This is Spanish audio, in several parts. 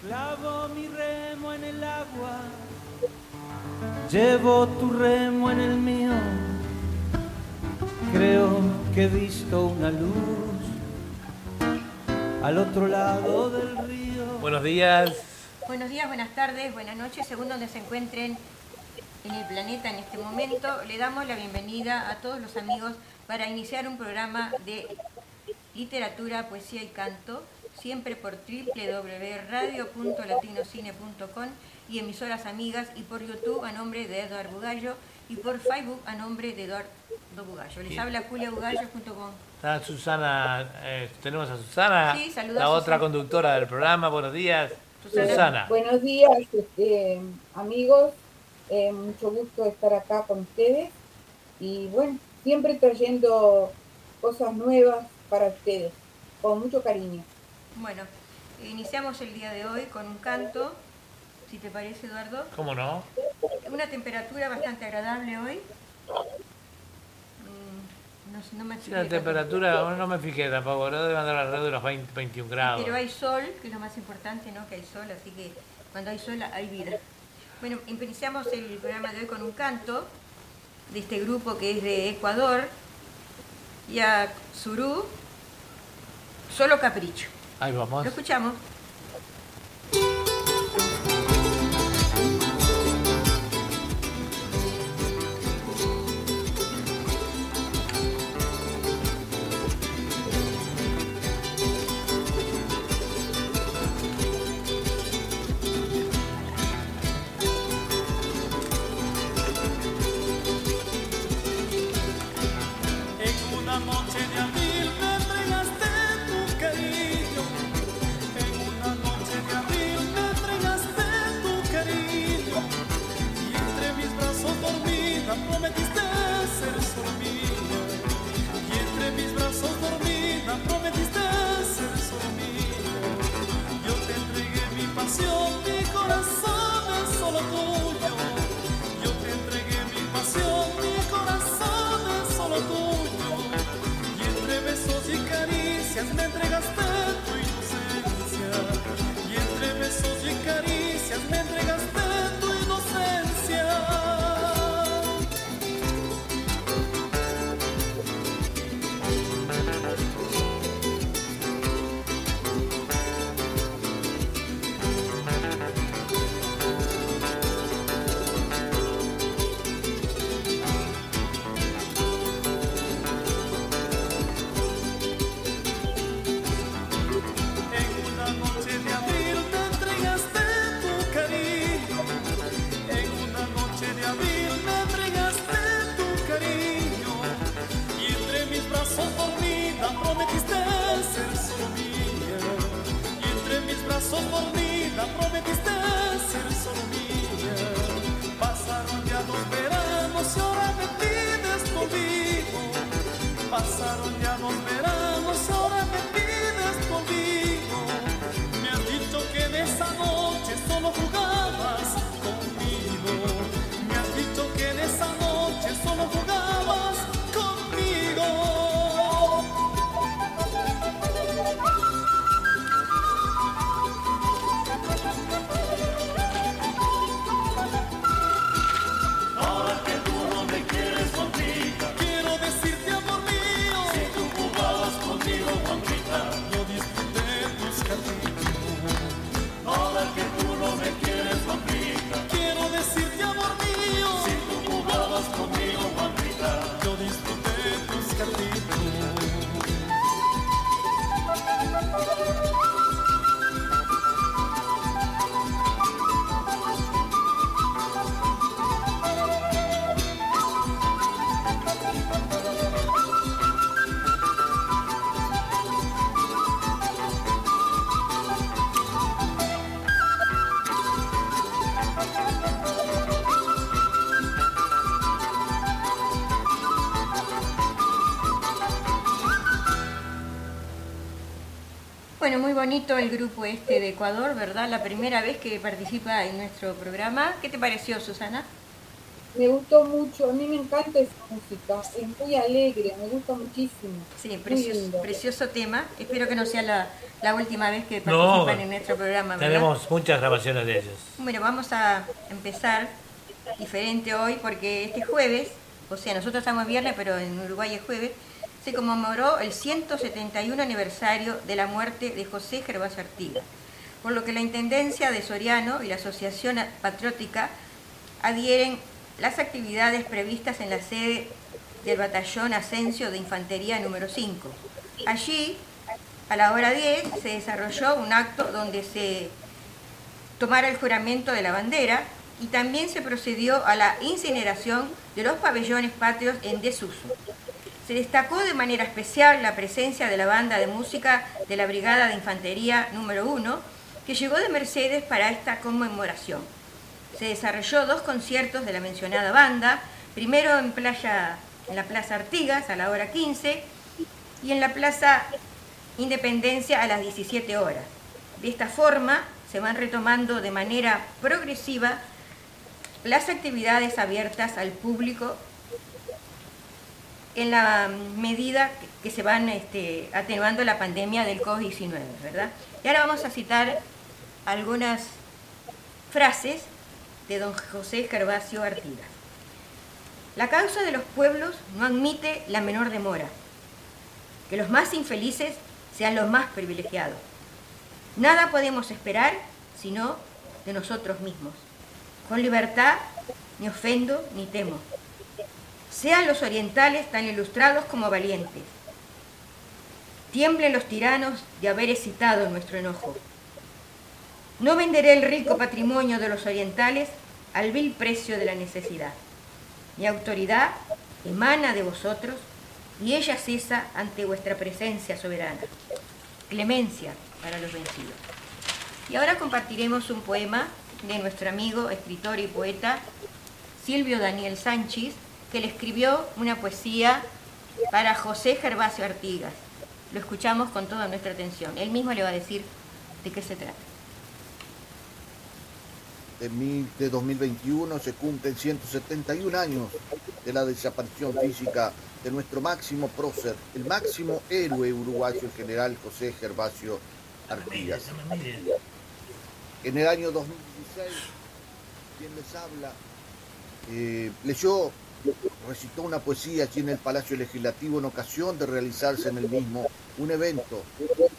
Clavo mi remo en el agua, llevo tu remo en el mío. Creo que he visto una luz al otro lado del río. Buenos días. Buenos días, buenas tardes, buenas noches, según donde se encuentren en el planeta en este momento. Le damos la bienvenida a todos los amigos para iniciar un programa de literatura, poesía y canto, siempre por www.radio.latinocine.com y emisoras amigas y por YouTube a nombre de Eduardo Bugallo y por Facebook a nombre de Eduardo Bugallo. Les Bien. habla Julia Bugallo junto con... Está Susana, eh, tenemos a Susana, Sí, saluda la a otra conductora del programa. Buenos días. Susana. Susana. Buenos días, este, amigos. Eh, mucho gusto estar acá con ustedes. Y bueno, siempre trayendo cosas nuevas para ustedes, con mucho cariño. Bueno, iniciamos el día de hoy con un canto, si te parece Eduardo. ¿Cómo no? Una temperatura bastante agradable hoy. Mm, No, no me Sí, la temperatura, no me fijé tampoco, no debe andar alrededor de los 20, 21 grados. Pero hay sol, que es lo más importante, ¿no? Que hay sol, así que cuando hay sol hay vida. Bueno, iniciamos el programa de hoy con un canto de este grupo que es de Ecuador, ya Surú, Solo Capricho. Ahí vamos. Lo escuchamos. Bonito el grupo este de Ecuador, ¿verdad? La primera vez que participa en nuestro programa. ¿Qué te pareció, Susana? me gustó mucho, a mí me encanta esa música, es muy alegre, me gusta muchísimo. Sí, precioso, precioso tema. Espero que no sea la, la última vez que participan en nuestro programa. ¿verdad? tenemos muchas grabaciones de ellos. Bueno, vamos a empezar diferente hoy porque este jueves, o sea, nosotros estamos viernes, pero en Uruguay es jueves, se conmemoró el 171 aniversario de la muerte de José Gervasio Artigas, por lo que la Intendencia de Soriano y la Asociación Patriótica adhieren las actividades previstas en la sede del Batallón Ascenso de Infantería número 5. Allí, a la hora 10, se desarrolló un acto donde se tomara el juramento de la bandera y también se procedió a la incineración de los pabellones patrios en desuso. Se destacó de manera especial la presencia de la banda de música de la Brigada de Infantería número 1, que llegó de Mercedes para esta conmemoración. Se desarrolló dos conciertos de la mencionada banda, primero en, playa, en la Plaza Artigas a la hora 15 y en la Plaza Independencia a las 17 horas. De esta forma se van retomando de manera progresiva las actividades abiertas al público en la medida que se van este, atenuando la pandemia del COVID-19, ¿verdad? Y ahora vamos a citar algunas frases de don José Gervasio Artigas. La causa de los pueblos no admite la menor demora. Que los más infelices sean los más privilegiados. Nada podemos esperar sino de nosotros mismos. Con libertad ni ofendo ni temo. Sean los orientales tan ilustrados como valientes. Tiemblen los tiranos de haber excitado nuestro enojo. No venderé el rico patrimonio de los orientales al vil precio de la necesidad. Mi autoridad emana de vosotros y ella cesa ante vuestra presencia soberana. Clemencia para los vencidos. Y ahora compartiremos un poema de nuestro amigo, escritor y poeta Silvio Daniel Sánchez, que le escribió una poesía para José Gervasio Artigas. Lo escuchamos con toda nuestra atención. Él mismo le va a decir de qué se trata. de, mil- de 2021 se cumplen 171 años de la desaparición física de nuestro máximo prócer, el máximo héroe uruguayo, el general José Gervasio Artigas. En el año 2016, quien les habla, eh, leyó, recitó una poesía allí en el Palacio Legislativo en ocasión de realizarse en el mismo un evento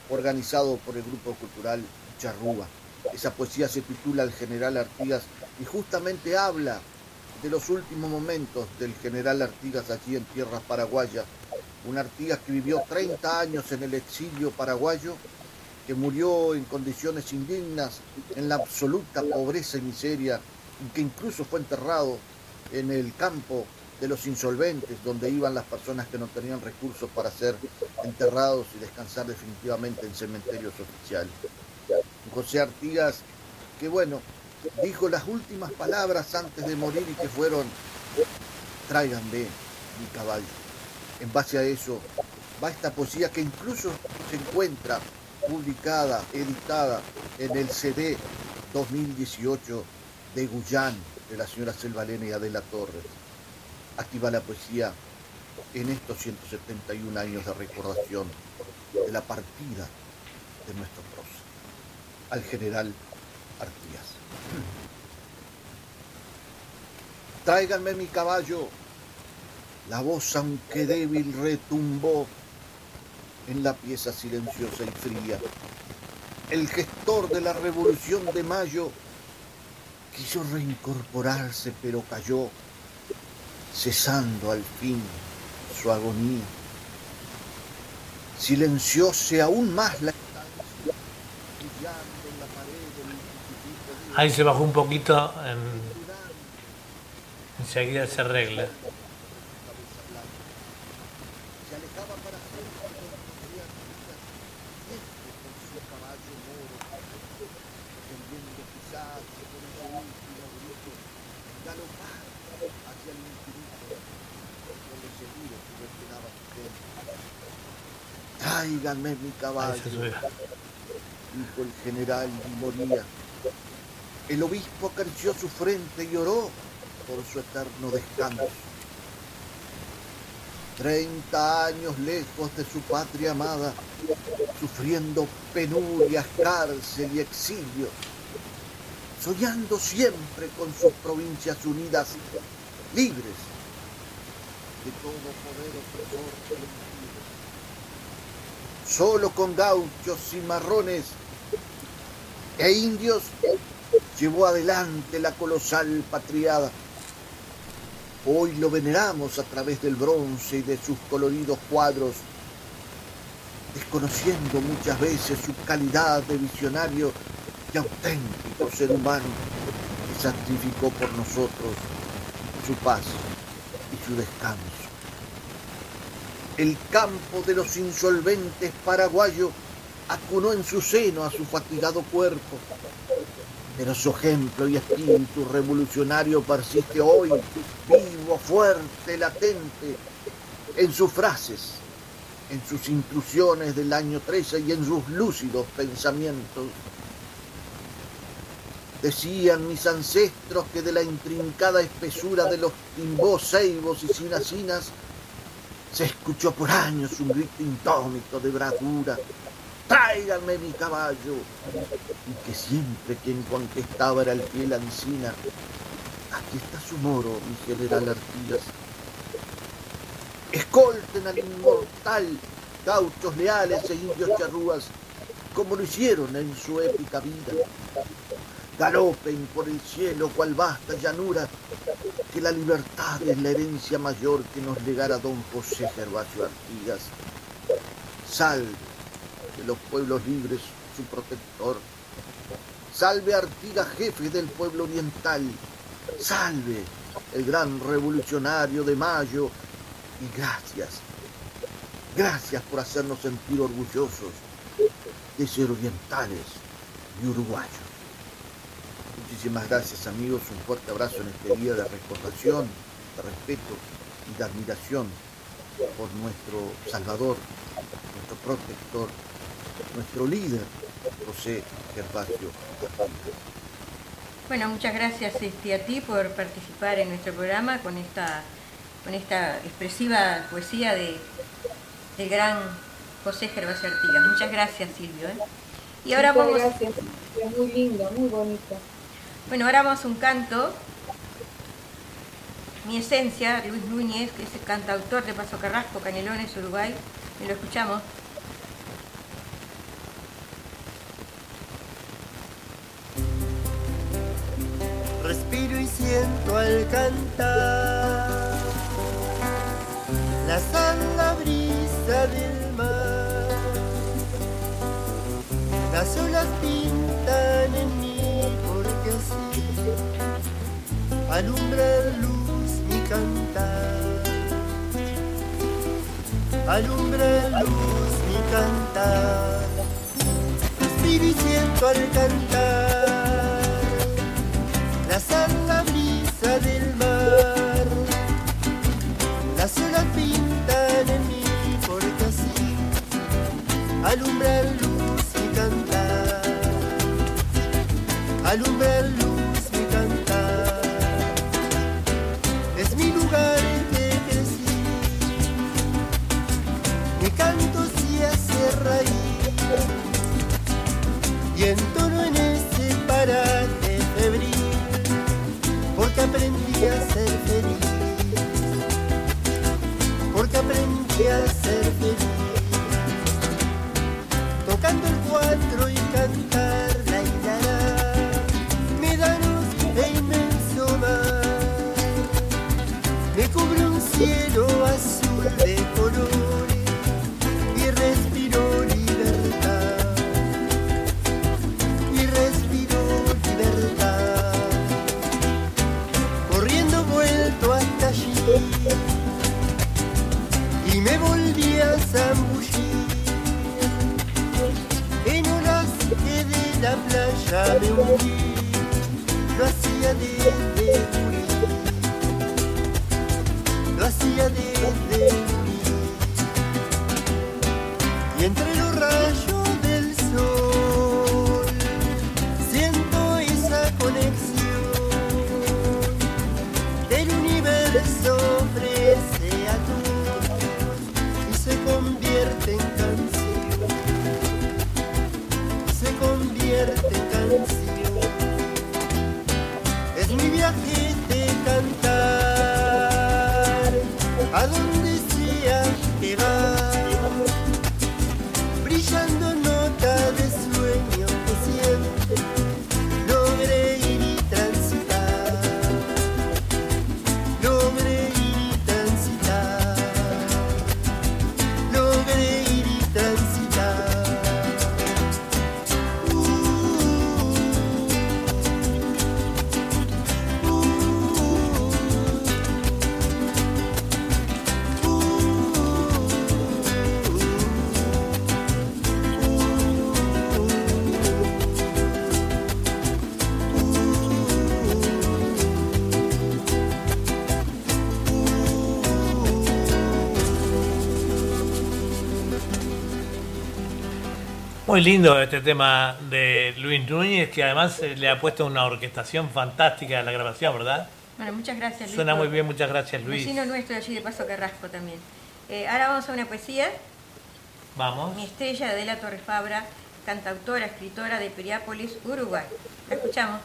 organizado por el Grupo Cultural Charrúa. Esa poesía se titula El General Artigas y justamente habla de los últimos momentos del general Artigas allí en tierras paraguayas. Un Artigas que vivió 30 años en el exilio paraguayo, que murió en condiciones indignas, en la absoluta pobreza y miseria, y que incluso fue enterrado en el campo de los insolventes, donde iban las personas que no tenían recursos para ser enterrados y descansar definitivamente en cementerios oficiales. José Artigas, que bueno, dijo las últimas palabras antes de morir y que fueron, tráiganme mi caballo. En base a eso va esta poesía que incluso se encuentra publicada, editada en el CD 2018 de Guyán, de la señora Selvalena y Adela Torres. Aquí va la poesía en estos 171 años de recordación de la partida de nuestro prócer, al general Artigas. Tráiganme mi caballo. La voz, aunque débil, retumbó en la pieza silenciosa y fría. El gestor de la revolución de mayo quiso reincorporarse, pero cayó, cesando al fin su agonía. Silencióse aún más la Ahí se bajó un poquito, en- enseguida se arregla. cabeza blanca. Se alejaba para siempre con José Artigas, siempre con su caballo moro, pretendiendo quizás con ese último grito galopar hacia el infinito, con lo seguro que lo esperaba su gente. Mi caballo, dijo el general y moría. El obispo acarició su frente y oró por su eterno descanso. Treinta años lejos de su patria amada, sufriendo penurias, cárcel y exilio, soñando siempre con sus provincias unidas, libres de todo poder opresor. Solo con gauchos, cimarrones e indios llevó adelante la colosal patriada. Hoy lo veneramos a través del bronce y de sus coloridos cuadros, desconociendo muchas veces su calidad de visionario y auténtico ser humano que sacrificó por nosotros su paz y su descanso. El campo de los insolventes paraguayos acunó en su seno a su fatigado cuerpo, pero su ejemplo y espíritu revolucionario persiste hoy, vivo, fuerte, latente, en sus frases, en sus intrusiones del año 13 y en sus lúcidos pensamientos. Decían mis ancestros que de la intrincada espesura de los timbós, ceibos y sinacinas se escuchó por años un grito indómito de bravura. ¡Tráiganme mi caballo! Y que siempre quien contestaba era el fiel Ancina. Aquí está su moro, mi general Artigas. Escolten al inmortal, gauchos leales e indios charrúas, como lo hicieron en su épica vida galopen por el cielo cual vasta llanura, que la libertad es la herencia mayor que nos legara don José Gervasio Artigas. Salve de los pueblos libres su protector. Salve Artigas, jefe del pueblo oriental. Salve el gran revolucionario de Mayo. Y gracias, gracias por hacernos sentir orgullosos de ser orientales y uruguayos. Muchísimas gracias amigos, un fuerte abrazo en este día de recordación, de respeto y de admiración por nuestro Salvador, nuestro protector, nuestro líder, José Gervasio. Bueno, muchas gracias este, a ti por participar en nuestro programa con esta, con esta expresiva poesía de, del gran José Gervasio Artigas. Muchas gracias, Silvio. ¿eh? Y ahora Muchas vamos... Gracias, muy lindo, muy bonito. Bueno, ahora vamos a un canto. Mi esencia, Luis Núñez, que es el cantautor de Paso Carrasco, Canelones, Uruguay. Y lo escuchamos. Respiro y siento al cantar la sala brisa del mar. Las olas pintan alumbra luz mi cantar, alumbra luz mi cantar, respiro y al cantar, la santa brisa del cuatro y cantar la me médanos de inmenso mar. Me cubre un cielo azul de colores playa Muy lindo este tema de Luis Núñez, que además eh, le ha puesto una orquestación fantástica a la grabación, ¿verdad? Bueno, muchas gracias Luis. Suena muy bien, muchas gracias Luis. Vecino nuestro allí de Paso Carrasco también. Eh, ahora vamos a una poesía. Vamos. Mi estrella de Adela Torres Fabra, cantautora, escritora de Piriápolis, Uruguay. La escuchamos.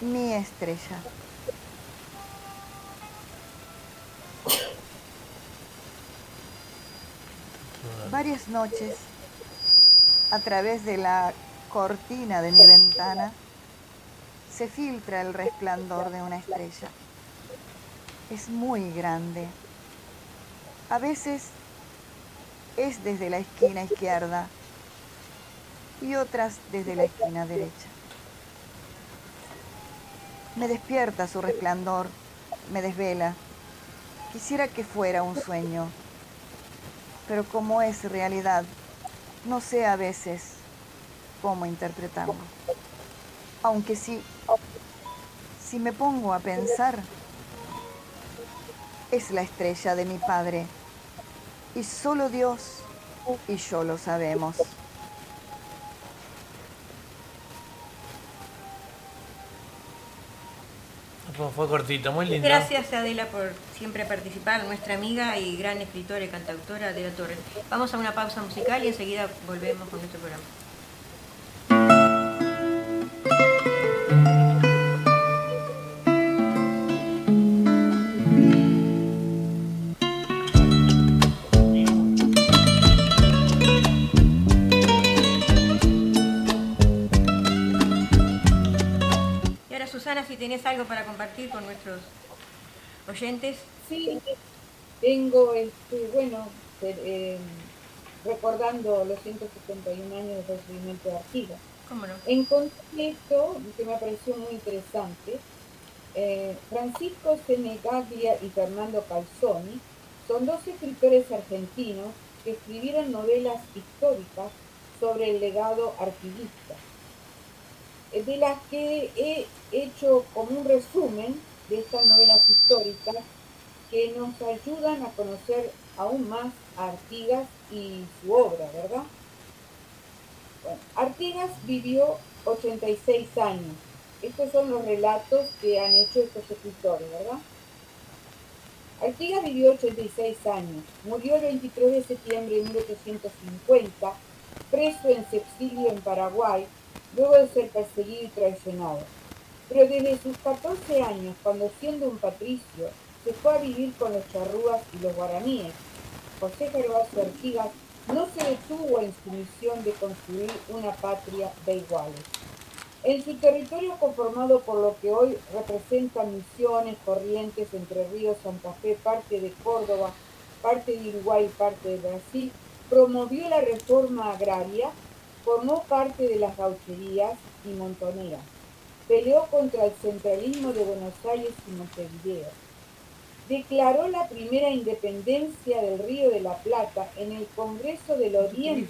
Mi estrella. Varias noches, a través de la cortina de mi ventana, se filtra el resplandor de una estrella. Es muy grande. A veces es desde la esquina izquierda y otras desde la esquina derecha. Me despierta su resplandor, me desvela. Quisiera que fuera un sueño, pero como es realidad, no sé a veces cómo interpretarlo. Aunque sí, si me pongo a pensar, es la estrella de mi padre, y solo Dios y yo lo sabemos. Fue, cortito, muy lindo. Gracias Adela por siempre participar, nuestra amiga y gran escritora y cantautora Adela Torres. Vamos a una pausa musical y enseguida volvemos con nuestro programa. Tenés algo para compartir con nuestros oyentes. Sí, tengo, este, bueno, eh, eh, recordando los 171 años del recibimiento de Artigas. ¿Cómo no? Encontré esto que me pareció muy interesante. Eh, Francisco Senegaglia y Fernando Calzoni son dos escritores argentinos que escribieron novelas históricas sobre el legado artiguista, de las que he hecho como un resumen de estas novelas históricas que nos ayudan a conocer aún más a Artigas y su obra, ¿verdad? Bueno, Artigas vivió 86 años. Estos son los relatos que han hecho estos escritores, ¿verdad? Artigas vivió 86 años. Murió el 23 de septiembre de 1850, preso en su exilio en Paraguay, luego de ser perseguido y traicionado. Pero desde sus 14 años, cuando siendo un patricio, se fue a vivir con los charrúas y los guaraníes. José Gervasio Artigas no se detuvo en su misión de construir una patria de iguales. En su territorio conformado por lo que hoy representan Misiones, Corrientes, Entre Ríos, Santa Fe, parte de Córdoba, parte de Uruguay y parte de Brasil, promovió la reforma agraria, formó parte de las gaucherías y montoneras, peleó contra el centralismo de Buenos Aires y Montevideo, declaró la primera independencia del Río de la Plata en el Congreso del Oriente,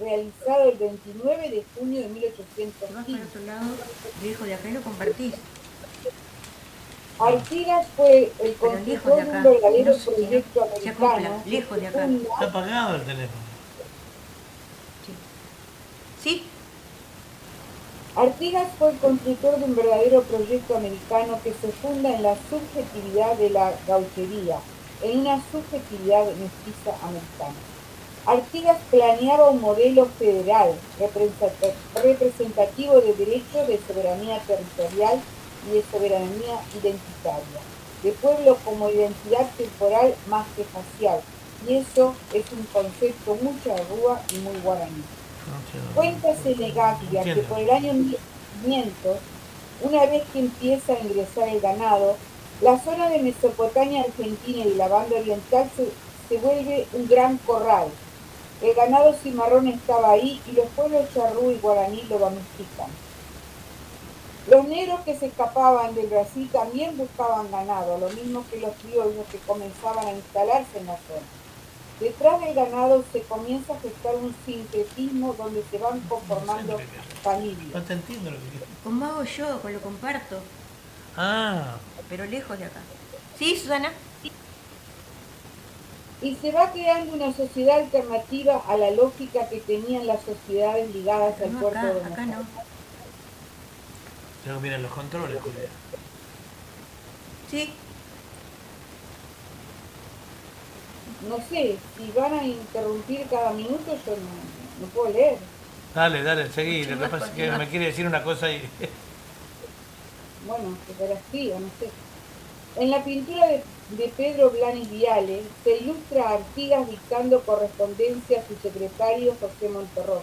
realizado el 29 de junio de Si vas 1815. para otro lado, viejo de acá y lo compartís. Artigas fue el lejos de un verdadero No sé, proyecto se acopla, americano. lejos de acá. Está apagado el teléfono. ¿Sí? Artigas fue el constructor de un verdadero proyecto americano que se funda en la subjetividad de la gauchería, en una subjetividad mestiza americana. Artigas planeaba un modelo federal representa- representativo de derechos de soberanía territorial y de soberanía identitaria, de pueblo como identidad temporal más que facial, y eso es un concepto muy charrúa y muy guaraní. Cuenta Senegaglia que por el año 1500, una vez que empieza a ingresar el ganado, la zona de Mesopotamia Argentina y la banda oriental se, se vuelve un gran corral. El ganado cimarrón estaba ahí y los pueblos charrú y guaraní lo domestican. Los negros que se escapaban del Brasil también buscaban ganado, lo mismo que los criollos que comenzaban a instalarse en la zona. Detrás del ganado se comienza a gestar un sincretismo donde se van conformando familias. No te entiendo lo que dices. ¿Cómo hago yo? Pues lo comparto, Ah, pero lejos de acá. ¿Sí, Susana? Y se va creando una sociedad alternativa a la lógica que tenían las sociedades ligadas al No, puerto acá, de acá no. tengo que mirar los controles, Julia. Sí, No sé, si van a interrumpir cada minuto yo no, no puedo leer. Dale, dale, seguí. Lo que Continúa, pasa es que continúa. me quiere decir una cosa y. Bueno, que te la escriba, no sé. En la pintura de, de Pedro Blanes Viale se ilustra a Artigas dictando correspondencia a su secretario José Monterroso.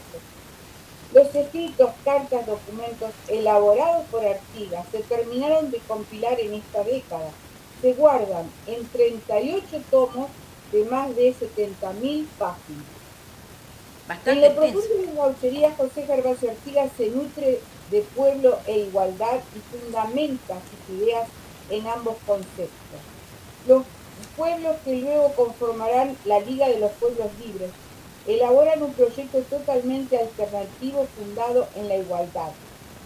Los escritos, cartas, documentos elaborados por Artigas se terminaron de compilar en esta década. Se guardan en 38 tomos de más de 70.000 páginas. En bastante lo extenso. profundo de la gauchería, José Gervasio Artigas se nutre de pueblo e igualdad y fundamenta sus ideas en ambos conceptos. Los pueblos que luego conformarán la Liga de los Pueblos Libres elaboran un proyecto totalmente alternativo fundado en la igualdad.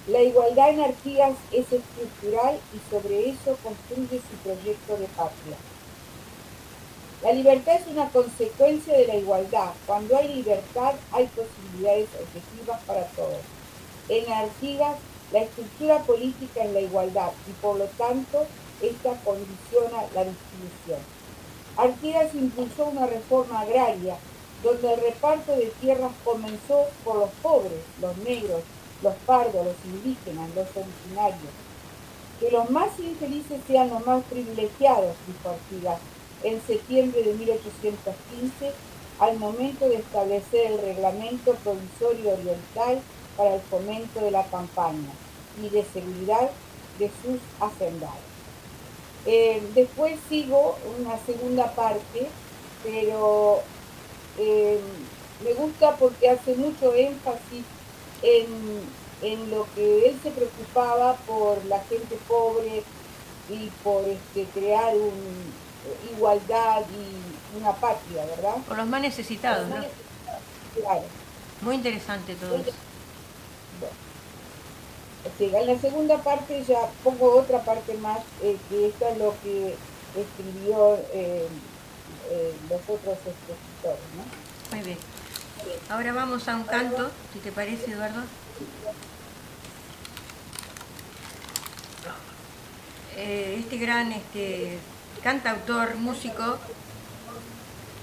La igualdad en Artigas es estructural y sobre eso construye su proyecto de patria. La libertad es una consecuencia de la igualdad. Cuando hay libertad hay posibilidades objetivas para todos. En Artigas la estructura política es la igualdad y por lo tanto esta condiciona la distribución. Artigas impulsó una reforma agraria donde el reparto de tierras comenzó por los pobres, los negros, los pardos, los indígenas, los originarios. Que los más infelices sean los más privilegiados, dijo Artigas en septiembre de 1815 al momento de establecer el reglamento provisorio oriental para el fomento de la campaña y de seguridad de sus hacendados. Eh, después sigo una segunda parte, pero eh, me gusta porque hace mucho énfasis en, en lo que él se preocupaba por la gente pobre y por este, crear un, igualdad y una patria, ¿verdad? Por los más necesitados, ¿no? Claro. Muy interesante todo eso. O sea, en la segunda parte ya pongo otra parte más, eh, que esto es lo que escribió eh, eh, los otros escritores, ¿no? Muy bien. Ahora vamos a un canto, si te parece, Eduardo. Eh, este gran este, cantautor, músico,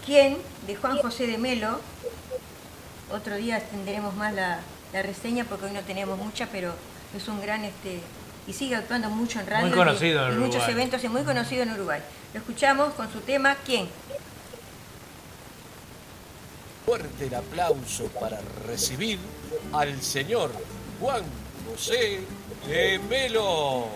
quien, de Juan José de Melo, otro día tendremos más la, la reseña porque hoy no tenemos mucha, pero es un gran, este, y sigue actuando mucho en radio Muy conocido y, en y muchos eventos y muy conocido en Uruguay. Lo escuchamos con su tema ¿Quién? Fuerte el aplauso para recibir al señor Juan José de Melo.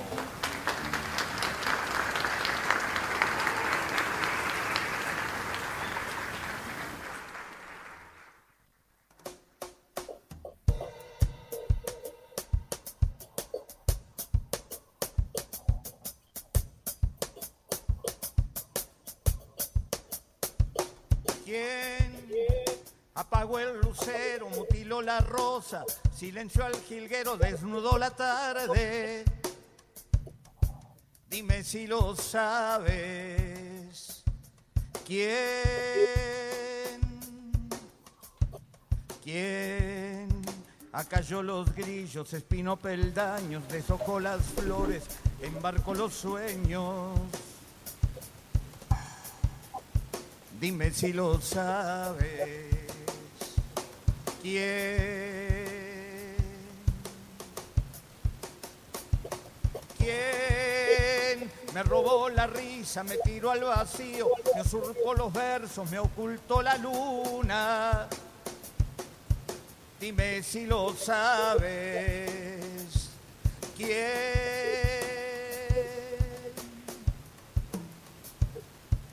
La rosa, silenció al jilguero, desnudó la tarde? Dime si lo sabes. ¿Quién? ¿Quién? Acalló los grillos, espinó peldaños, deshojó las flores, embarcó los sueños. Dime si lo sabes. ¿Quién? ¿Quién me robó la risa, me tiró al vacío, me usurpó los versos, me ocultó la luna? Dime si lo sabes. ¿Quién?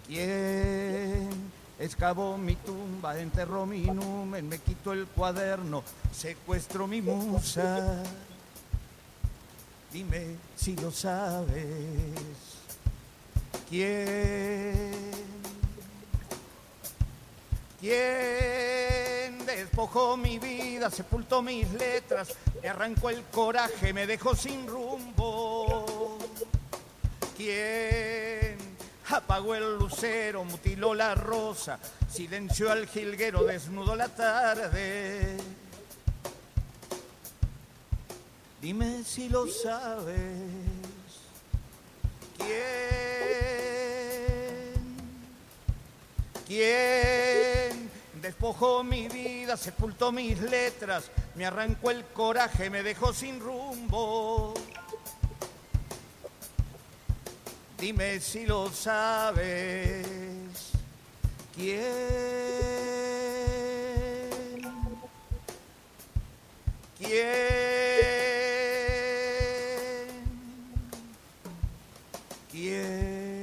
¿Quién excavó mi tumba, enterró mi numen, me quitó el cuaderno, secuestró mi musa? Dime si lo sabes. ¿Quién? ¿Quién despojó mi vida, sepultó mis letras, me arrancó el coraje, me dejó sin rumbo? ¿Quién apagó el lucero, mutiló la rosa, silenció al jilguero, desnudó la tarde? Dime si lo sabes. ¿Quién? ¿Quién despojó mi vida, sepultó mis letras, me arrancó el coraje, me dejó sin rumbo? Dime si lo sabes. ¿Quién? ¿Quién? ¿Quién?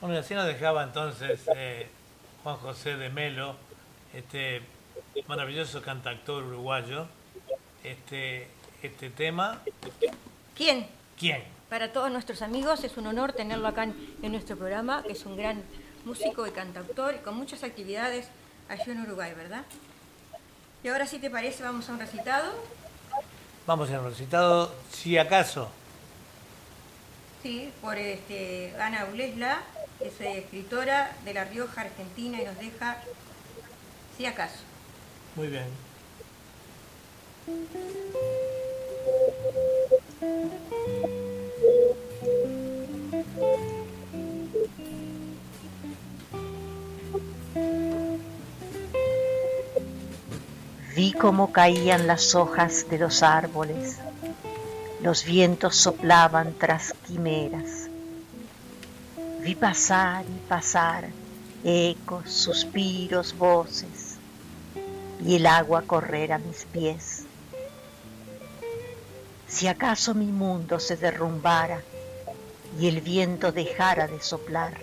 Bueno, así nos dejaba entonces eh, Juan José de Melo, este maravilloso cantautor uruguayo, este, este tema. ¿Quién? ¿Quién? Para todos nuestros amigos es un honor tenerlo acá en, en nuestro programa, que es un gran músico y cantautor y con muchas actividades allí en Uruguay, ¿verdad? Y ahora, si te parece, vamos a un recitado. Vamos a un recitado, si acaso. Sí, por este, Ana Ulesla, es eh, escritora de La Rioja, Argentina, y nos deja, si acaso. Muy bien. Vi cómo caían las hojas de los árboles, los vientos soplaban tras quimeras. Vi pasar y pasar ecos, suspiros, voces, y el agua correr a mis pies. Si acaso mi mundo se derrumbara y el viento dejara de soplar,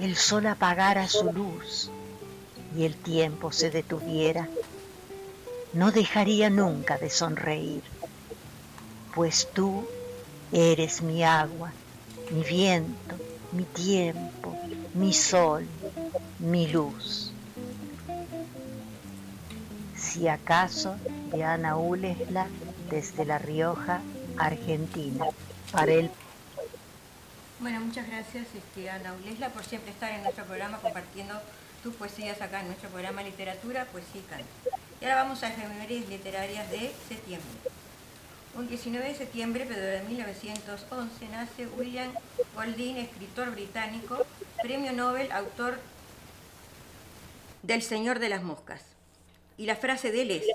el sol apagara su luz y el tiempo se detuviera, no dejaría nunca de sonreír, pues tú eres mi agua, mi viento, mi tiempo, mi sol, mi luz. Si acaso de Ana Ulesla desde La Rioja, Argentina, para el Bueno, muchas gracias este, Ana Ulesla por siempre estar en nuestro programa compartiendo tus poesías acá en nuestro programa Literatura, Poesía y Canto. Y ahora vamos a efemérides literarias de septiembre. Un 19 de septiembre, pero de 1911, nace William Golding, escritor británico, premio Nobel, autor del Señor de las Moscas. Y la frase de él es,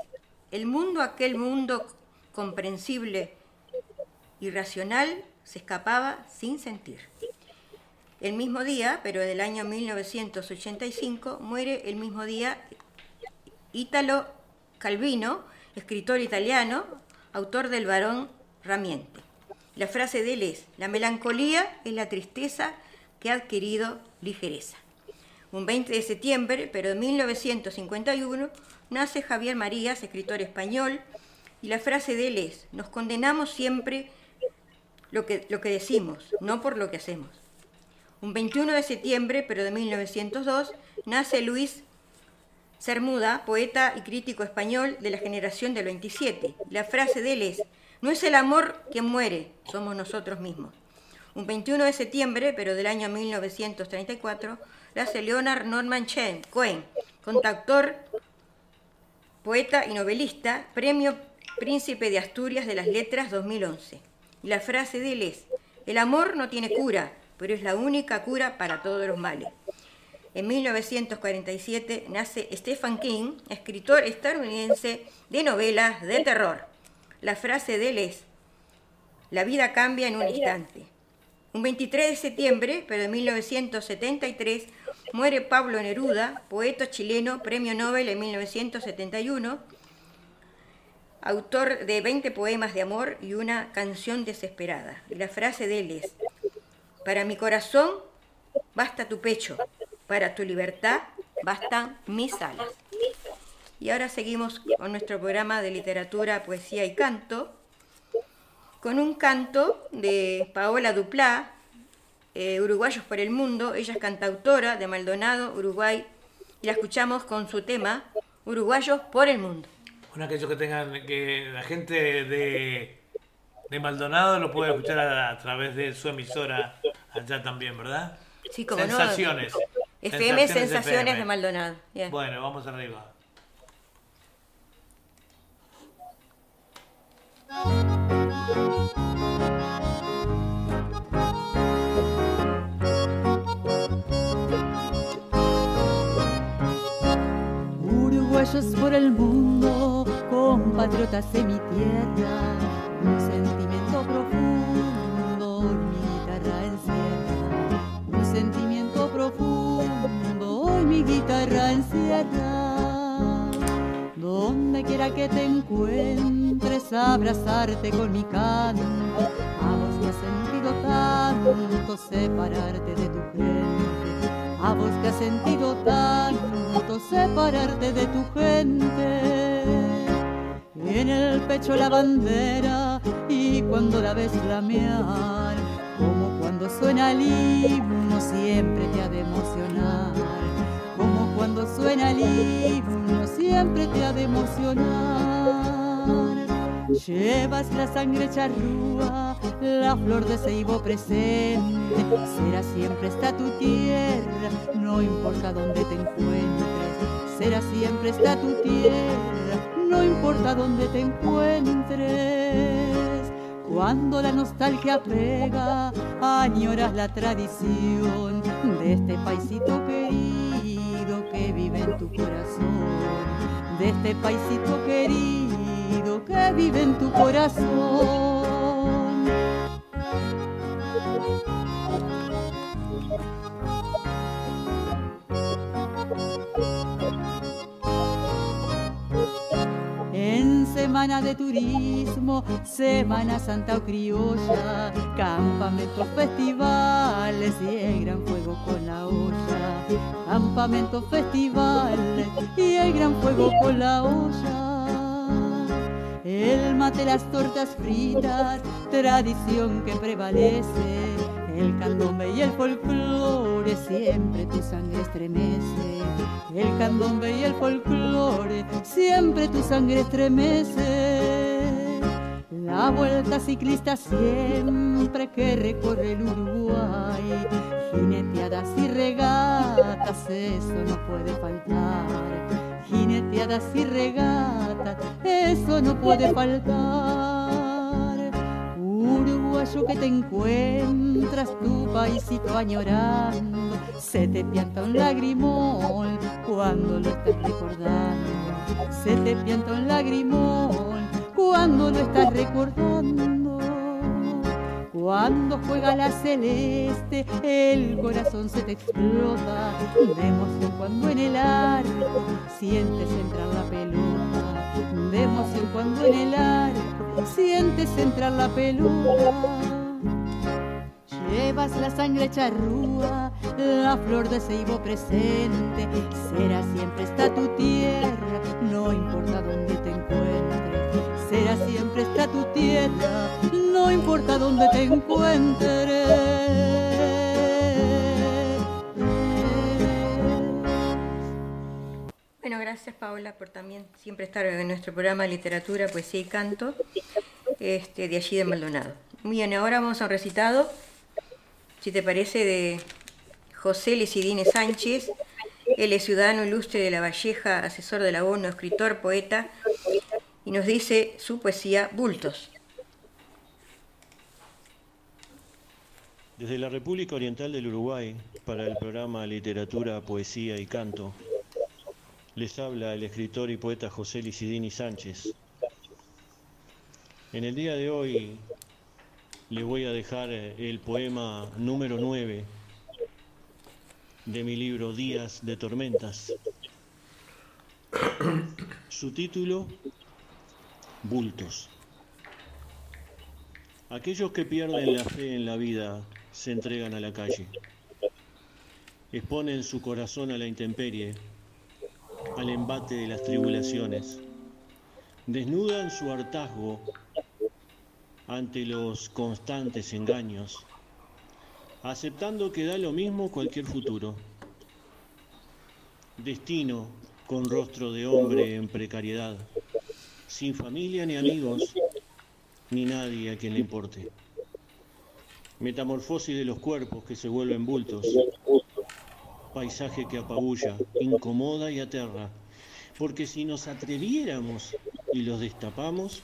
el mundo, aquel mundo comprensible y racional, se escapaba sin sentir. El mismo día, pero del año 1985, muere el mismo día Italo Calvino, escritor italiano, autor del Barón Ramiente. La frase de él es, la melancolía es la tristeza que ha adquirido ligereza. Un 20 de septiembre, pero de 1951, nace Javier Marías, escritor español, y la frase de él es, nos condenamos siempre lo que, lo que decimos, no por lo que hacemos. Un 21 de septiembre, pero de 1902, nace Luis Cermuda, poeta y crítico español de la generación del 27. La frase de él es, no es el amor quien muere, somos nosotros mismos. Un 21 de septiembre, pero del año 1934, nace Leonard Norman Cohen, contactor, poeta y novelista, premio Príncipe de Asturias de las Letras 2011. Y la frase de él es, el amor no tiene cura, pero es la única cura para todos los males. En 1947 nace Stephen King, escritor estadounidense de novelas de terror. La frase de él es, la vida cambia en un instante. Un 23 de septiembre, pero de 1973, muere Pablo Neruda, poeta chileno, premio Nobel en 1971, autor de 20 poemas de amor y una canción desesperada. Y la frase de él es, para mi corazón basta tu pecho, para tu libertad bastan mis alas. Y ahora seguimos con nuestro programa de literatura, poesía y canto. con un canto de Paola Duplá, eh, Uruguayos por el Mundo. Ella es cantautora de Maldonado, Uruguay, y la escuchamos con su tema Uruguayos por el Mundo. Bueno, aquellos que tengan, que la gente de, de Maldonado lo puede escuchar a, a través de su emisora allá también, ¿verdad? Sí, como no. Sensaciones. FM Sensaciones, FM. de Maldonado. Bueno, vamos arriba. Uruguayos por el mundo, compatriotas de mi tierra, un sentimiento profundo, mi guitarra encierra, un sentimiento profundo, hoy mi guitarra encierra. Donde quiera que te encuentres, abrazarte con mi canto, a vos que has sentido tanto separarte de tu gente, a vos que has sentido tanto separarte de tu gente. En el pecho la bandera y cuando la ves flamear, como cuando suena el himno siempre te ha de emocionar, como cuando suena el himno siempre te ha de emocionar. Llevas la sangre charrúa, la flor de ceibo presente, será siempre está tu tierra, no importa dónde te encuentres, será siempre está tu tierra, no importa dónde te encuentres. Cuando la nostalgia pega, añoras la tradición de este paisito querido que vive en tu corazón, de este paisito querido que vive en tu corazón. En semana de turismo, Semana Santa o criolla, campamentos, festivales y el gran fuego con la olla. Campamentos, festivales y el gran fuego con la olla. El mate, las tortas fritas, tradición que prevalece. El candombe y el folclore, siempre tu sangre estremece. El candombe y el folclore, siempre tu sangre estremece. La vuelta ciclista siempre que recorre el Uruguay. Jineteadas y regatas, eso no puede faltar jineteadas y regatas, eso no puede faltar. Uruguayo que te encuentras, tu paisito añorando, se te pianta un lagrimón cuando lo estás recordando. Se te pianta un lagrimón cuando lo estás recordando. Cuando juega la celeste, el corazón se te explota de emoción cuando en el arco sientes entrar la pelota. De emoción cuando en el arco sientes entrar la pelota. Llevas la sangre charrúa, la flor de ceibo presente, será siempre está tu tierra, no importa dónde te siempre está tu tierra, no importa dónde te encuentres. Bueno, gracias Paola por también siempre estar en nuestro programa literatura, poesía y canto, este, de allí de Maldonado. Bien, ahora vamos a un recitado, si te parece, de José Lecidine Sánchez. Él es ciudadano ilustre de La Valleja, asesor de la ONU, escritor, poeta, y nos dice su poesía Bultos. Desde la República Oriental del Uruguay, para el programa Literatura, Poesía y Canto, les habla el escritor y poeta José Licidini Sánchez. En el día de hoy le voy a dejar el poema número 9 de mi libro Días de Tormentas. Su título, Bultos. Aquellos que pierden la fe en la vida se entregan a la calle. Exponen su corazón a la intemperie, al embate de las tribulaciones. Desnudan su hartazgo ante los constantes engaños, aceptando que da lo mismo cualquier futuro. Destino con rostro de hombre en precariedad, sin familia ni amigos, ni nadie a quien le importe. Metamorfosis de los cuerpos que se vuelven bultos, paisaje que apabulla, incomoda y aterra, porque si nos atreviéramos y los destapamos,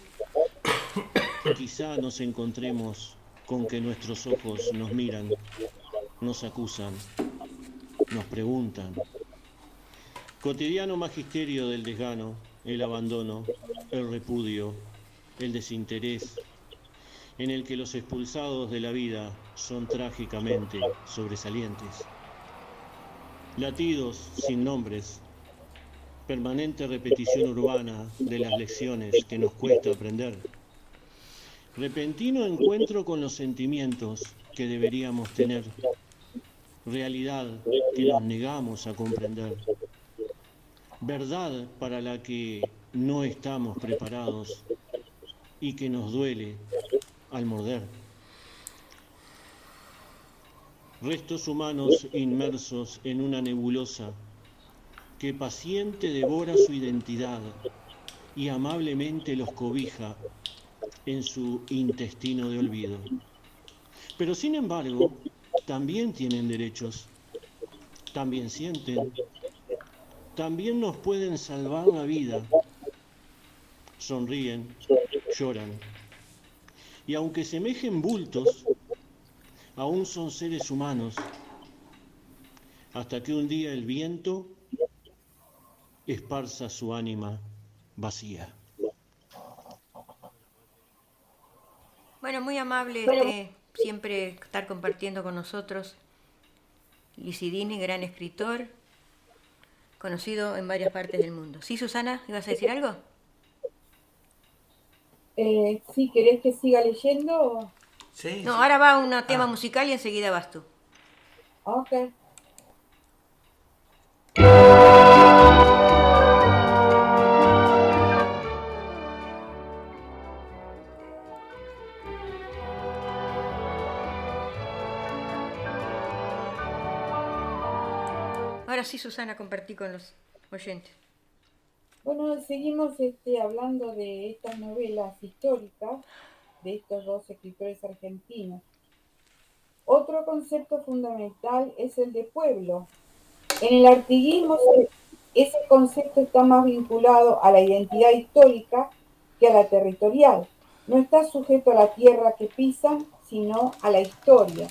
quizá nos encontremos con que nuestros ojos nos miran, nos acusan, nos preguntan. Cotidiano magisterio del desgano, el abandono, el repudio, el desinterés, en el que los expulsados de la vida son trágicamente sobresalientes. Latidos sin nombres, permanente repetición urbana de las lecciones que nos cuesta aprender. Repentino encuentro con los sentimientos que deberíamos tener, realidad que nos negamos a comprender, verdad para la que no estamos preparados y que nos duele al morder. Restos humanos inmersos en una nebulosa que paciente devora su identidad y amablemente los cobija en su intestino de olvido. Pero sin embargo, también tienen derechos, también sienten, también nos pueden salvar la vida. Sonríen, lloran. Y aunque semejen bultos, aún son seres humanos, hasta que un día el viento esparza su ánima vacía. Bueno, muy amable este, siempre estar compartiendo con nosotros. Licidini, gran escritor, conocido en varias partes del mundo. ¿Sí, Susana? ¿Ibas a decir algo? Eh, sí, ¿querés que siga leyendo? Sí. No, ahora va un tema musical y enseguida vas tú. Ok. Ahora sí, Susana, compartí con los oyentes. Bueno, seguimos este, hablando de estas novelas históricas de estos dos escritores argentinos. Otro concepto fundamental es el de pueblo. En el artiguismo se- ese concepto está más vinculado a la identidad histórica que a la territorial. No está sujeto a la tierra que pisan, sino a la historia.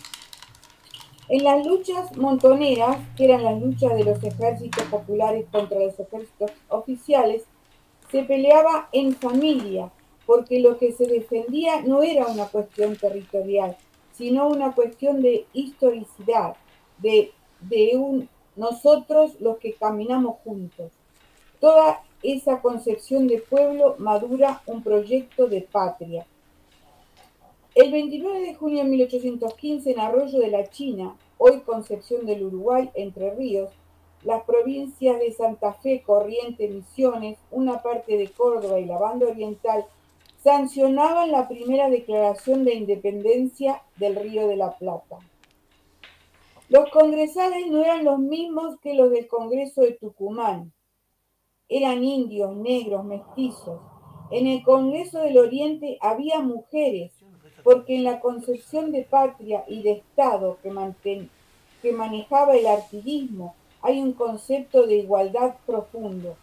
En las luchas montoneras, que eran las luchas de los ejércitos populares contra los ejércitos oficiales, se peleaba en familia, porque lo que se defendía no era una cuestión territorial, sino una cuestión de historicidad, de, de un nosotros los que caminamos juntos. Toda esa concepción de pueblo madura un proyecto de patria. El 29 de junio de 1815, en Arroyo de la China, hoy Concepción del Uruguay, Entre Ríos, las provincias de Santa Fe, Corrientes, Misiones, una parte de Córdoba y la banda oriental sancionaban la primera declaración de independencia del Río de la Plata. Los congresales no eran los mismos que los del Congreso de Tucumán. Eran indios, negros, mestizos. En el Congreso del Oriente había mujeres, porque en la concepción de patria y de Estado que, manten- que manejaba el artiguismo hay un concepto de igualdad profundo.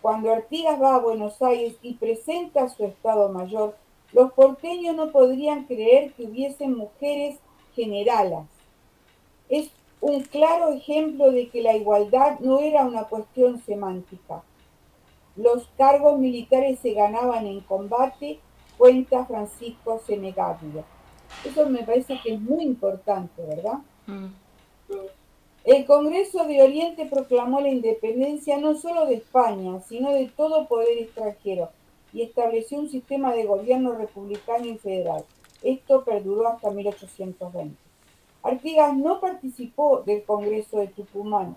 Cuando Artigas va a Buenos Aires y presenta su Estado Mayor, los porteños no podrían creer que hubiesen mujeres generalas. Es un claro ejemplo de que la igualdad no era una cuestión semántica. Los cargos militares se ganaban en combate, cuenta Francisco Senegaglia. Eso me parece que es muy importante, ¿verdad? El Congreso de Oriente proclamó la independencia no solo de España, sino de todo poder extranjero y estableció un sistema de gobierno republicano y federal. Esto perduró hasta 1820. Artigas no participó del Congreso de Tucumán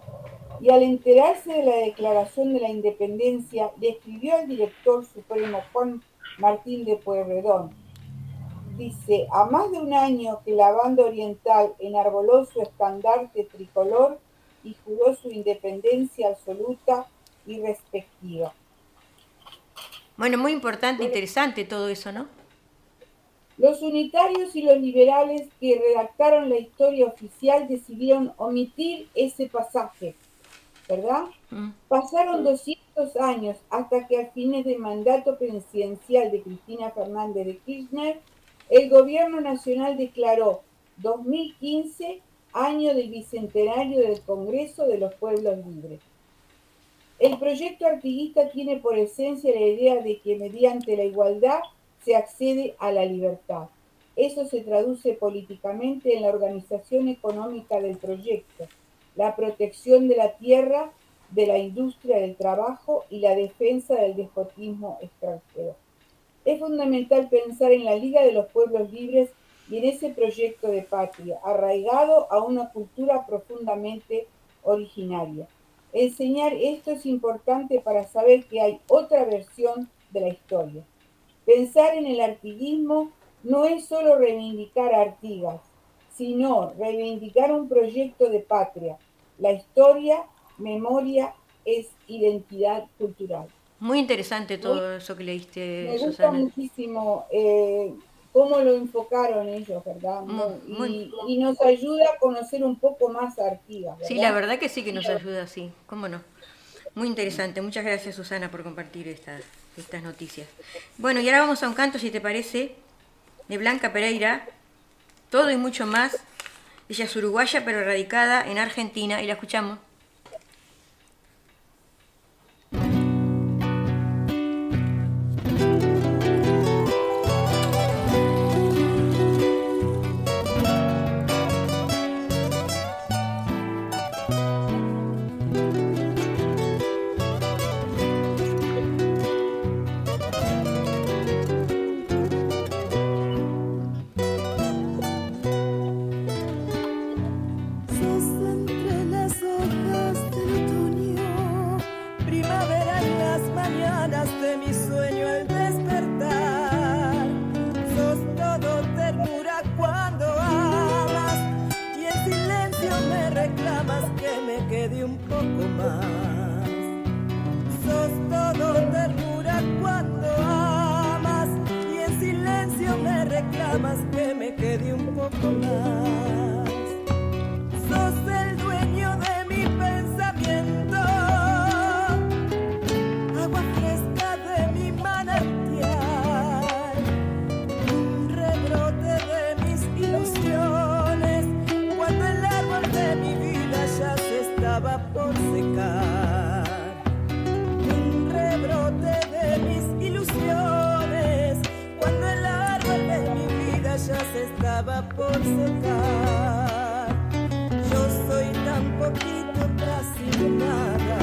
y al enterarse de la declaración de la independencia le escribió al director supremo Juan Martín de Pueyrredón. dice, a más de un año que la banda oriental enarboló su estandarte tricolor y juró su independencia absoluta y respectiva. Bueno, muy importante, interesante todo eso, ¿no? Los unitarios y los liberales que redactaron la historia oficial decidieron omitir ese pasaje, ¿verdad? Mm. Pasaron 200 años hasta que a fines del mandato presidencial de Cristina Fernández de Kirchner, el gobierno nacional declaró 2015 año del bicentenario del Congreso de los Pueblos Libres. El proyecto artiguista tiene por esencia la idea de que mediante la igualdad se accede a la libertad. Eso se traduce políticamente en la organización económica del proyecto, la protección de la tierra, de la industria del trabajo y la defensa del despotismo extranjero. Es fundamental pensar en la Liga de los Pueblos Libres y en ese proyecto de patria, arraigado a una cultura profundamente originaria. Enseñar esto es importante para saber que hay otra versión de la historia. Pensar en el artiguismo no es solo reivindicar a Artigas, sino reivindicar un proyecto de patria. La historia, memoria, es identidad cultural. Muy interesante todo eso que leíste, Me gusta Susana. muchísimo eh, cómo lo enfocaron ellos, ¿verdad? Y, muy- y nos ayuda a conocer un poco más a Artigas. Sí, la verdad que sí que nos ayuda, sí, cómo no. Muy interesante. Muchas gracias, Susana, por compartir estas, estas noticias. Bueno, y ahora vamos a un canto, si te parece, de Blanca Pereira. Todo y mucho más. Ella es uruguaya, pero radicada en Argentina, y la escuchamos. Estaba por secar. Yo soy tan poquito, casi nada.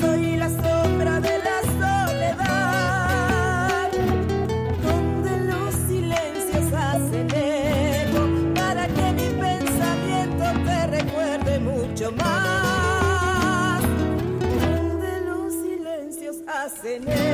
Soy la sombra de la soledad, donde los silencios hacen eco para que mi pensamiento te recuerde mucho más. Donde los silencios hacen eco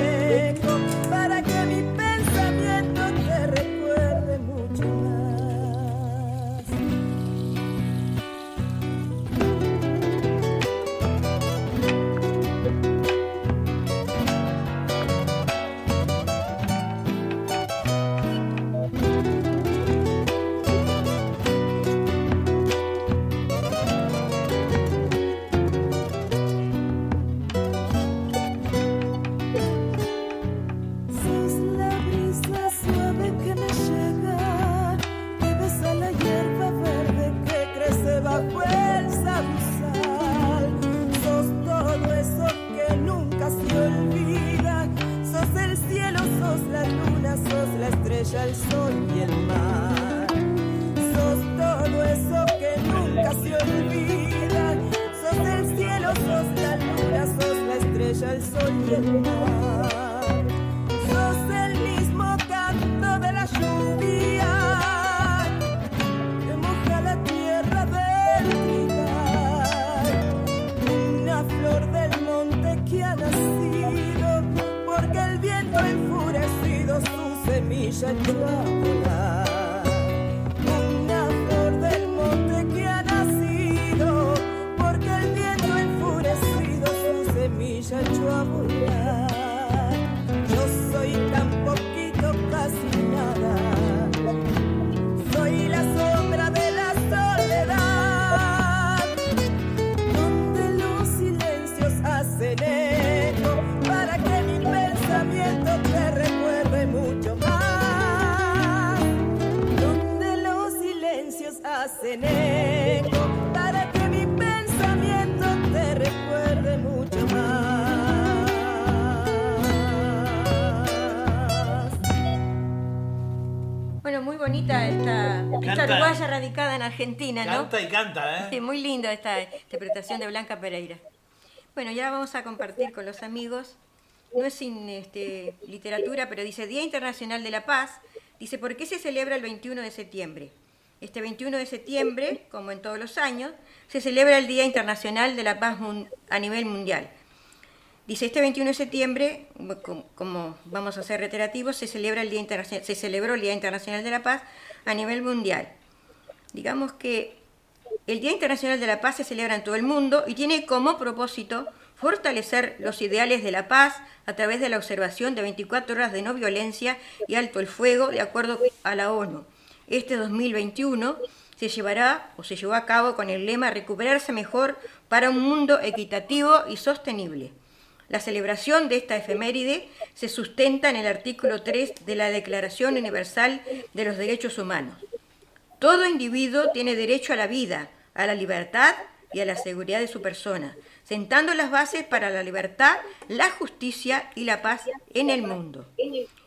el sol y el mar. Sos el mismo canto de la lluvia que moja la tierra del trigal. Una flor del monte que ha nacido porque el viento enfurecido su semilla semilla Argentina, ¿no? Canta y canta, ¿eh? Sí, muy linda esta interpretación de Blanca Pereira. Bueno, ya vamos a compartir con los amigos. No es sin este, literatura, pero dice Día Internacional de la Paz. Dice, ¿por qué se celebra el 21 de septiembre? Este 21 de septiembre, como en todos los años, se celebra el Día Internacional de la Paz a nivel mundial. Dice, este 21 de septiembre, como, como vamos a ser reiterativos, se, celebra el Día Internacional, se celebró el Día Internacional de la Paz a nivel mundial. Digamos que el Día Internacional de la Paz se celebra en todo el mundo y tiene como propósito fortalecer los ideales de la paz a través de la observación de 24 horas de no violencia y alto el fuego de acuerdo a la ONU. Este 2021 se llevará o se llevó a cabo con el lema Recuperarse mejor para un mundo equitativo y sostenible. La celebración de esta efeméride se sustenta en el artículo 3 de la Declaración Universal de los Derechos Humanos. Todo individuo tiene derecho a la vida, a la libertad y a la seguridad de su persona, sentando las bases para la libertad, la justicia y la paz en el mundo.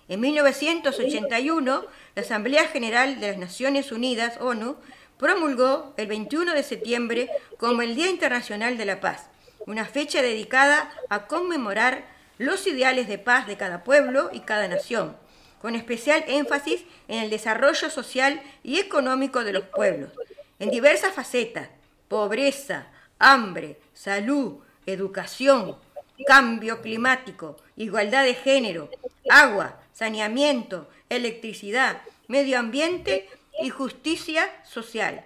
En 1981, la Asamblea General de las Naciones Unidas, ONU, promulgó el 21 de septiembre como el Día Internacional de la Paz, una fecha dedicada a conmemorar los ideales de paz de cada pueblo y cada nación, con especial énfasis en el desarrollo social y económico de los pueblos, en diversas facetas, pobreza, hambre, salud, educación, cambio climático, igualdad de género, agua, saneamiento, electricidad, medio ambiente y justicia social.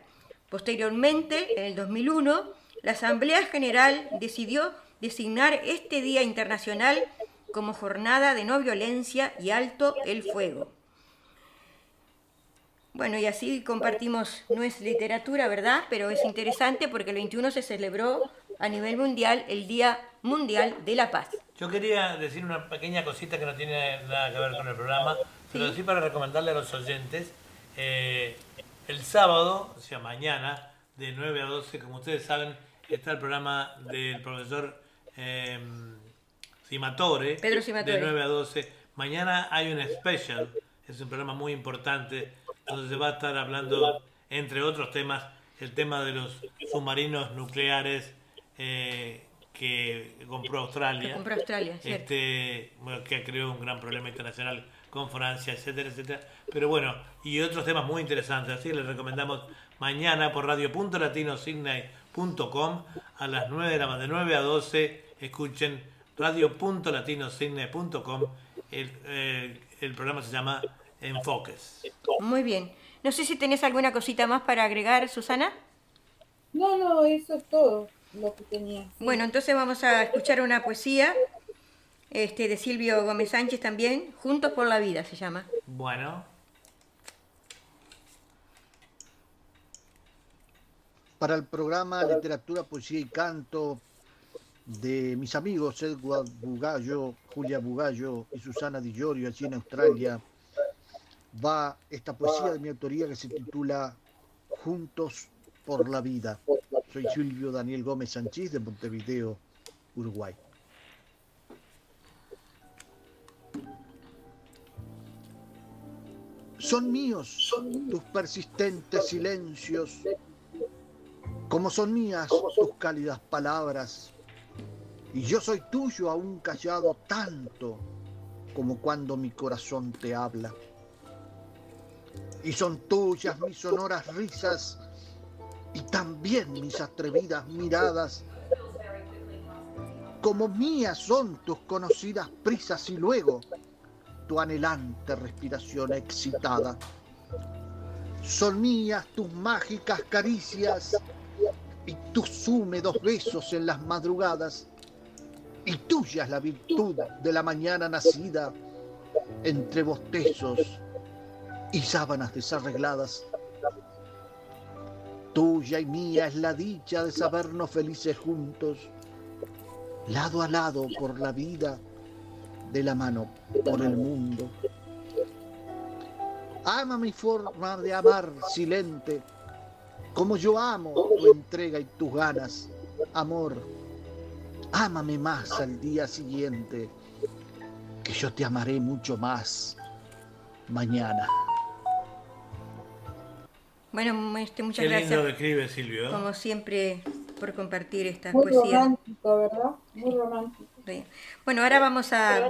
Posteriormente, en el 2001, la Asamblea General decidió designar este Día Internacional como Jornada de No Violencia y Alto el Fuego. Bueno, y así compartimos, no es literatura, ¿verdad? Pero es interesante porque el 21 se celebró a nivel mundial el Día Mundial de la Paz. Yo quería decir una pequeña cosita que no tiene nada que ver con el programa, pero sí para recomendarle a los oyentes. eh, el sábado, o sea, mañana, de 9 a 12, como ustedes saben, está el programa del profesor eh, Cimatore, Pedro Cimatore. de 9 a 12. Mañana hay un special, es un programa muy importante, donde se va a estar hablando, entre otros temas, el tema de los submarinos nucleares eh, que compró Australia. Que compró Australia, este, bueno, que creó un gran problema internacional con Francia, etcétera, etcétera. Pero bueno, y otros temas muy interesantes. Así que les recomendamos mañana por radio.latinosidney.com a las 9 de la mañana, de 9 a 12, escuchen radio.latinosidney.com. El, eh, el programa se llama Enfoques. Muy bien. No sé si tenés alguna cosita más para agregar, Susana. No, no, eso es todo lo que tenía. Bueno, entonces vamos a escuchar una poesía este, de Silvio Gómez Sánchez también, Juntos por la Vida se llama. Bueno, para el programa Literatura, Poesía y Canto de mis amigos Edward Bugallo, Julia Bugallo y Susana Di Giorgio allí en Australia, va esta poesía de mi autoría que se titula Juntos por la Vida. Soy Silvio Daniel Gómez Sánchez de Montevideo, Uruguay. Son míos tus persistentes silencios, como son mías tus cálidas palabras, y yo soy tuyo aún callado tanto como cuando mi corazón te habla. Y son tuyas mis sonoras risas y también mis atrevidas miradas, como mías son tus conocidas prisas y luego tu anhelante respiración excitada. Son mías tus mágicas caricias y tus húmedos besos en las madrugadas. Y tuya es la virtud de la mañana nacida entre bostezos y sábanas desarregladas. Tuya y mía es la dicha de sabernos felices juntos, lado a lado por la vida, de la mano por el mundo. Ama mi forma de amar silente, como yo amo tu entrega y tus ganas. Amor, ámame más al día siguiente, que yo te amaré mucho más mañana. Bueno, este, muchas Qué lindo gracias. lo escribe Silvio. ¿eh? Como siempre, por compartir esta Muy poesía. romántico, ¿verdad? Muy romántico. Sí. Bueno, ahora vamos a.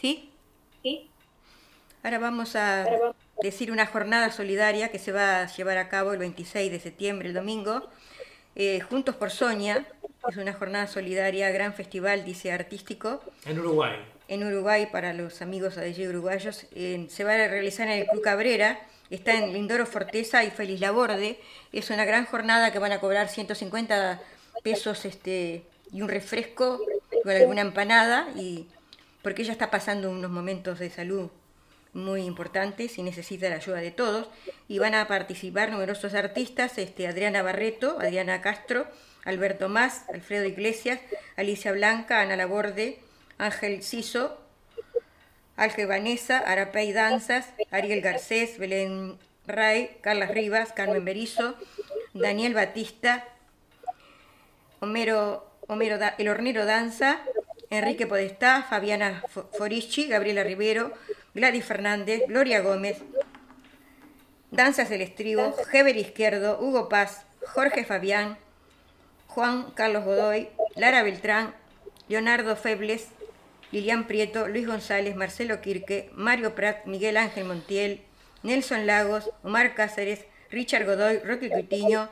¿Sí? Ahora vamos a decir una jornada solidaria que se va a llevar a cabo el 26 de septiembre, el domingo. eh, Juntos por Soña. Es una jornada solidaria, gran festival, dice artístico. En Uruguay. en Uruguay para los amigos allí uruguayos. Eh, se va a realizar en el Club Cabrera, está en Lindoro Forteza y Feliz Laborde. Es una gran jornada que van a cobrar 150 pesos este, y un refresco con alguna empanada, y porque ella está pasando unos momentos de salud muy importantes y necesita la ayuda de todos. Y van a participar numerosos artistas, este, Adriana Barreto, Adriana Castro, Alberto Más, Alfredo Iglesias, Alicia Blanca, Ana Laborde, Ángel Ciso, Ángel Vanessa, Arapey Danzas, Ariel Garcés, Belén Ray, Carlas Rivas, Carmen Berizo, Daniel Batista, Homero, Homero El Hornero Danza, Enrique Podestá, Fabiana Fo- Forici, Gabriela Rivero, Gladys Fernández, Gloria Gómez, Danzas del Estribo, Heber Izquierdo, Hugo Paz, Jorge Fabián, Juan Carlos Godoy, Lara Beltrán, Leonardo Febles, Lilian Prieto, Luis González, Marcelo Quirque, Mario Prat, Miguel Ángel Montiel, Nelson Lagos, Omar Cáceres, Richard Godoy, Roque Cutiño,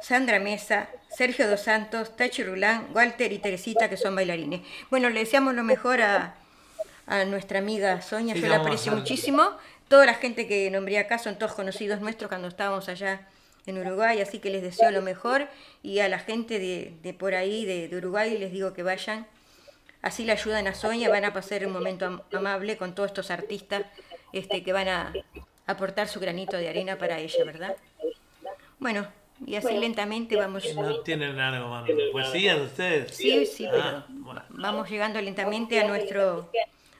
Sandra Mesa, Sergio Dos Santos, Tachi Rulán, Walter y Teresita, que son bailarines. Bueno, le deseamos lo mejor a, a nuestra amiga Sonia, Sí, yo la aprecio muchísimo. Toda la gente que nombré acá son todos conocidos nuestros cuando estábamos allá en Uruguay, así que les deseo lo mejor y a la gente de, de por ahí, de, de Uruguay, les digo que vayan. Así le ayudan a Sonia, van a pasar un momento am- amable con todos estos artistas este, que van a aportar su granito de arena para ella, ¿verdad? Bueno, y así lentamente vamos... No tienen algo más. ¿Poesía de ustedes? Sí, sí, pero Ah, bueno. vamos llegando lentamente a nuestro,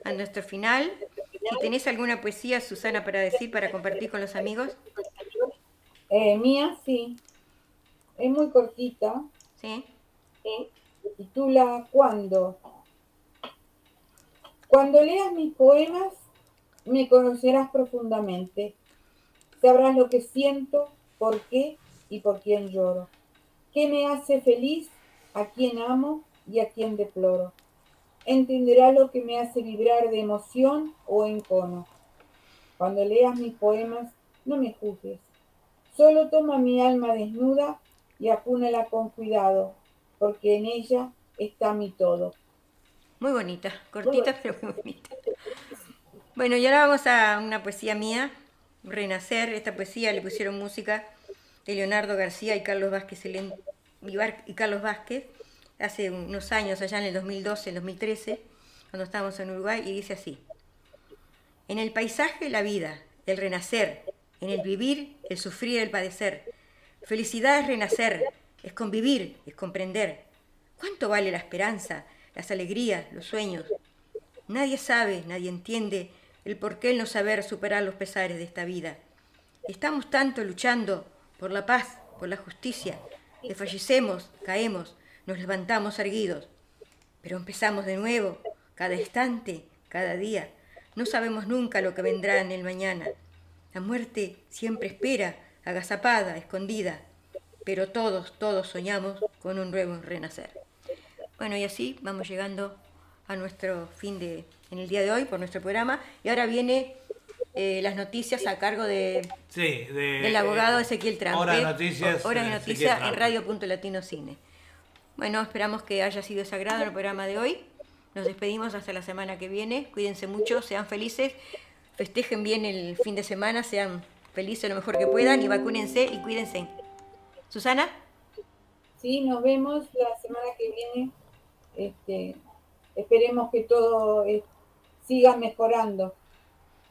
a nuestro final. Si tenés alguna poesía, Susana, para decir, para compartir con los amigos. Eh, mía, sí. Es muy cortita. Sí. Titula ¿Cuándo? Cuando leas mis poemas, me conocerás profundamente. Sabrás lo que siento, por qué y por quién lloro. ¿Qué me hace feliz, a quién amo y a quién deploro? Entenderás lo que me hace vibrar de emoción o encono. Cuando leas mis poemas, no me juzgues. Solo toma mi alma desnuda y apúnala con cuidado, porque en ella está mi todo. Muy bonita, cortita pero muy bonita. Bueno, y ahora vamos a una poesía mía, Renacer. Esta poesía le pusieron música de Leonardo García y Carlos Vázquez, y Carlos Vázquez, hace unos años, allá en el 2012, el 2013, cuando estábamos en Uruguay, y dice así. En el paisaje la vida, el renacer, en el vivir, el sufrir, el padecer. Felicidad es renacer, es convivir, es comprender. ¿Cuánto vale la esperanza, las alegrías, los sueños? Nadie sabe, nadie entiende el por qué el no saber superar los pesares de esta vida. Estamos tanto luchando por la paz, por la justicia, que fallecemos, caemos, nos levantamos erguidos. Pero empezamos de nuevo, cada instante, cada día. No sabemos nunca lo que vendrá en el mañana. La muerte siempre espera, agazapada, escondida. Pero todos, todos soñamos con un nuevo renacer. Bueno, y así vamos llegando a nuestro fin de en el día de hoy por nuestro programa. Y ahora viene eh, las noticias a cargo de, Sí, de, del abogado Ezequiel Trampe. Hora de noticias. Hora de eh, noticias en. Radio Punto Latino Cine. Bueno, esperamos que haya sido sagrado el programa de hoy. Nos despedimos hasta la semana que viene. Cuídense mucho, sean felices, festejen bien el fin de semana, sean felices lo mejor que puedan y vacúnense y cuídense. Susana. Sí, nos vemos la semana que viene. Este, esperemos que todo eh, siga mejorando.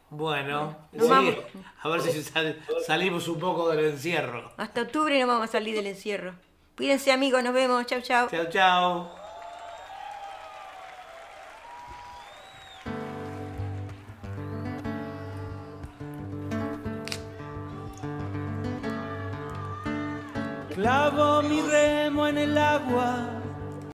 Bueno, sí, vamos. a ver si sal- salimos un poco del encierro. Hasta octubre no vamos a salir del encierro. Cuídense amigos, nos vemos. Chau, chau. Chao, chao. En el agua